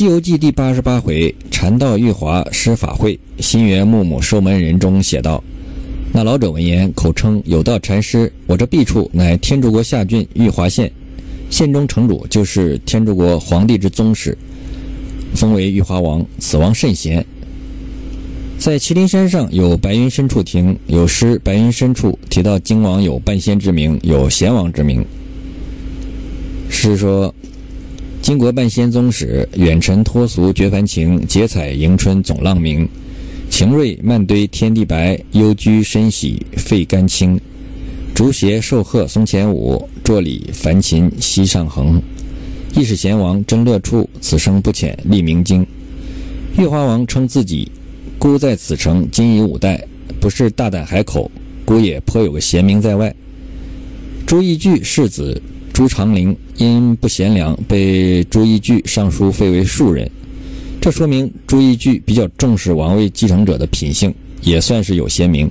《西游记》第八十八回“禅道玉华施法会，心猿木木收门人”中写道：“那老者闻言，口称有道禅师，我这弊处乃天竺国下郡玉华县，县中城主就是天竺国皇帝之宗室，封为玉华王。此王甚贤，在麒麟山上有白云深处亭，有诗‘白云深处’提到金王有半仙之名，有贤王之名。诗说。”金国半仙宗史，远尘脱俗绝凡情，结彩迎春总浪明。晴瑞漫堆天地白，幽居深喜肺肝清。竹斜寿鹤松前舞，桌里凡琴溪上横。亦是贤王真乐处，此生不遣立明经。玉华王称自己孤在此城，今已五代，不是大胆海口，孤也颇有个贤名在外。朱义具世子。朱长龄因不贤良，被朱义具上书废为庶人。这说明朱义具比较重视王位继承者的品性，也算是有贤名。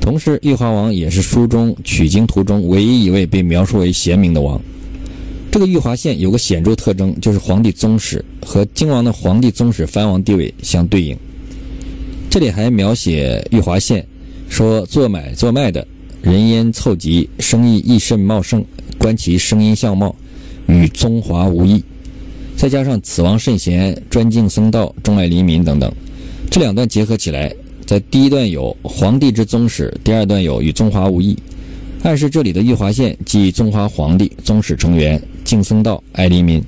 同时，玉华王也是书中取经途中唯一一位被描述为贤明的王。这个玉华县有个显著特征，就是皇帝宗室和靖王的皇帝宗室藩王地位相对应。这里还描写玉华县，说做买做卖的人烟凑集，生意益甚茂盛。观其声音相貌，与宗华无异。再加上此王圣贤，专敬僧道，钟爱黎民等等，这两段结合起来，在第一段有皇帝之宗室，第二段有与宗华无异，暗示这里的玉华县即中华皇帝宗室成员，敬僧道，爱黎民。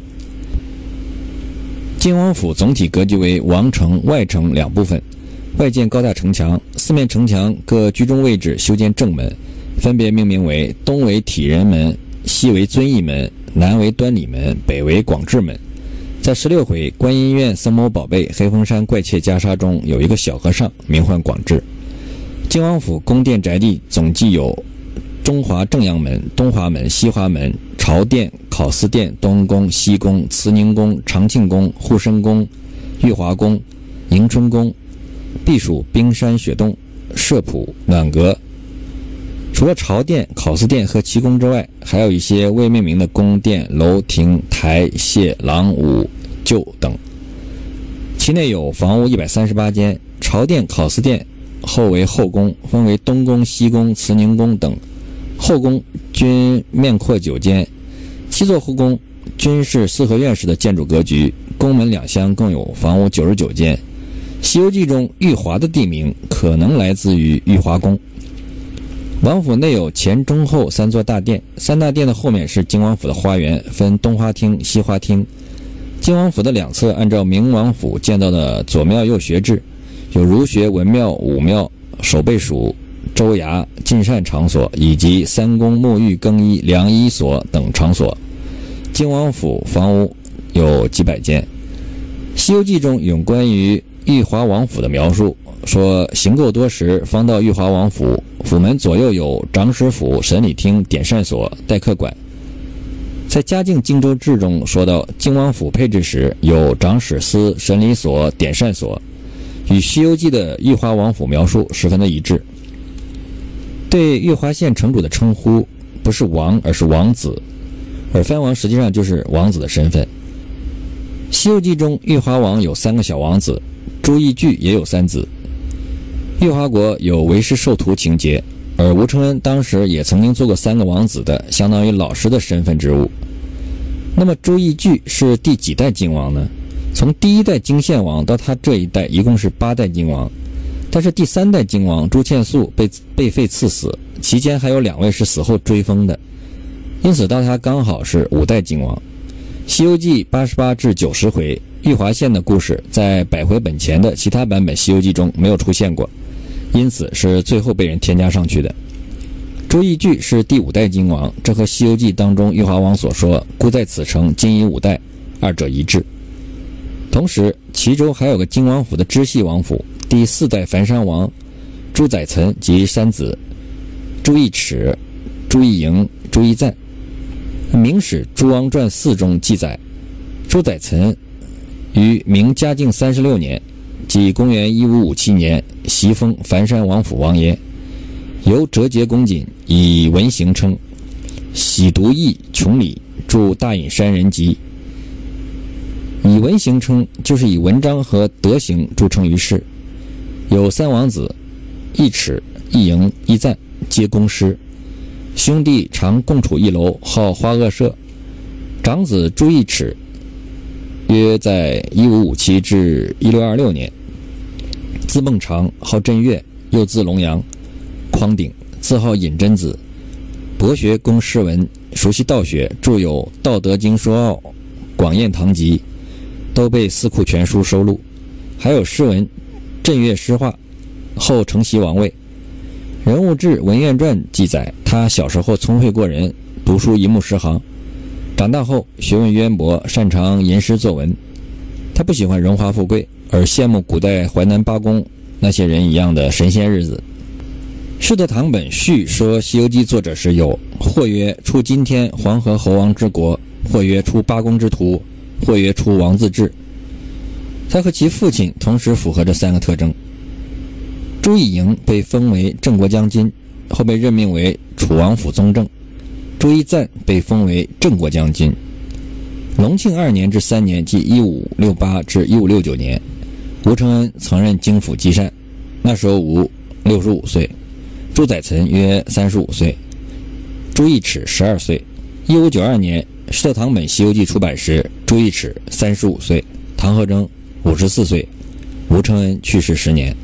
金王府总体格局为王城、外城两部分，外建高大城墙，四面城墙各居中位置修建正门，分别命名为东为体仁门。西为遵义门，南为端礼门，北为广智门。在十六回观音院僧魔宝贝黑风山怪窃袈裟中，有一个小和尚，名唤广智。靖王府宫殿宅地总计有中华正阳门、东华门、西华门、朝殿、考司殿、东宫、西宫、慈宁宫、长庆宫、护生宫、玉华宫、迎春宫，避暑冰山雪洞、舍普暖阁。除了朝殿、考司殿和奇宫之外，还有一些未命名的宫殿、楼亭、台榭、廊庑、旧等。其内有房屋一百三十八间。朝殿、考司殿后为后宫，分为东宫、西宫、慈宁宫等。后宫均面阔九间，七座后宫均是四合院式的建筑格局。宫门两厢共有房屋九十九间。《西游记》中玉华的地名可能来自于玉华宫。王府内有前中后三座大殿，三大殿的后面是靖王府的花园，分东花厅、西花厅。靖王府的两侧按照明王府建造的左庙右学制，有儒学、文庙、武庙、守备署、州衙、进膳场所，以及三公沐浴更衣、良医所等场所。靖王府房屋有几百间。《西游记》中有关于玉华王府的描述。说行够多时，方到玉华王府。府门左右有长史府、审理厅、点膳所、待客馆。在《嘉靖荆州志》中说到，靖王府配置时有长史司、审理所、点膳所，与《西游记》的玉华王府描述十分的一致。对玉华县城主的称呼不是王，而是王子，而藩王实际上就是王子的身份。《西游记》中，玉华王有三个小王子，朱义具也有三子。玉华国有为师授徒情节，而吴承恩当时也曾经做过三个王子的，相当于老师的身份职务。那么朱义具是第几代靖王呢？从第一代金献王到他这一代，一共是八代靖王。但是第三代靖王朱倩素被被废赐死，期间还有两位是死后追封的，因此到他刚好是五代靖王。《西游记》八十八至九十回，玉华县的故事在百回本前的其他版本《西游记》中没有出现过。因此是最后被人添加上去的。朱义具是第五代金王，这和《西游记》当中玉华王所说“孤在此城，今已五代”二者一致。同时，其中还有个金王府的支系王府，第四代樊山王朱载岑及三子朱义齿、朱义营、朱义赞。《明史·朱王传四》中记载，朱载岑于明嘉靖三十六年。即公元一五五七年，袭封樊山王府王爷，由折节公瑾以文行称，喜读义穷礼，著《大隐山人集》。以文行称，就是以文章和德行著称于世。有三王子，一尺、一营、一赞，皆公师。兄弟常共处一楼，好花萼社。长子朱一齿，约在一五五七至一六二六年，字孟长，号震岳，又字龙阳，匡鼎，字号隐真子。博学工诗文，熟悉道学，著有《道德经说奥》《广砚堂集》，都被《四库全书》收录。还有诗文《镇岳诗话》，后承袭王位。人物志《文苑传》记载，他小时候聪慧过人，读书一目十行。长大后学问渊博，擅长吟诗作文。他不喜欢荣华富贵，而羡慕古代淮南八公那些人一样的神仙日子。《世德堂本序》说，《西游记》作者时有或曰出今天黄河猴王之国，或曰出八公之徒，或曰出王自治。他和其父亲同时符合这三个特征。朱一营被封为郑国将军，后被任命为楚王府宗正。朱一赞被封为郑国将军。隆庆二年至三年，即一五六八至一五六九年，吴承恩曾任京府稽膳，那时候吴六十五岁，朱载岑约三十五岁，朱一尺十二岁。一五九二年，《世德堂本西游记》出版时，朱一尺三十五岁，唐和征五十四岁，吴承恩去世十年。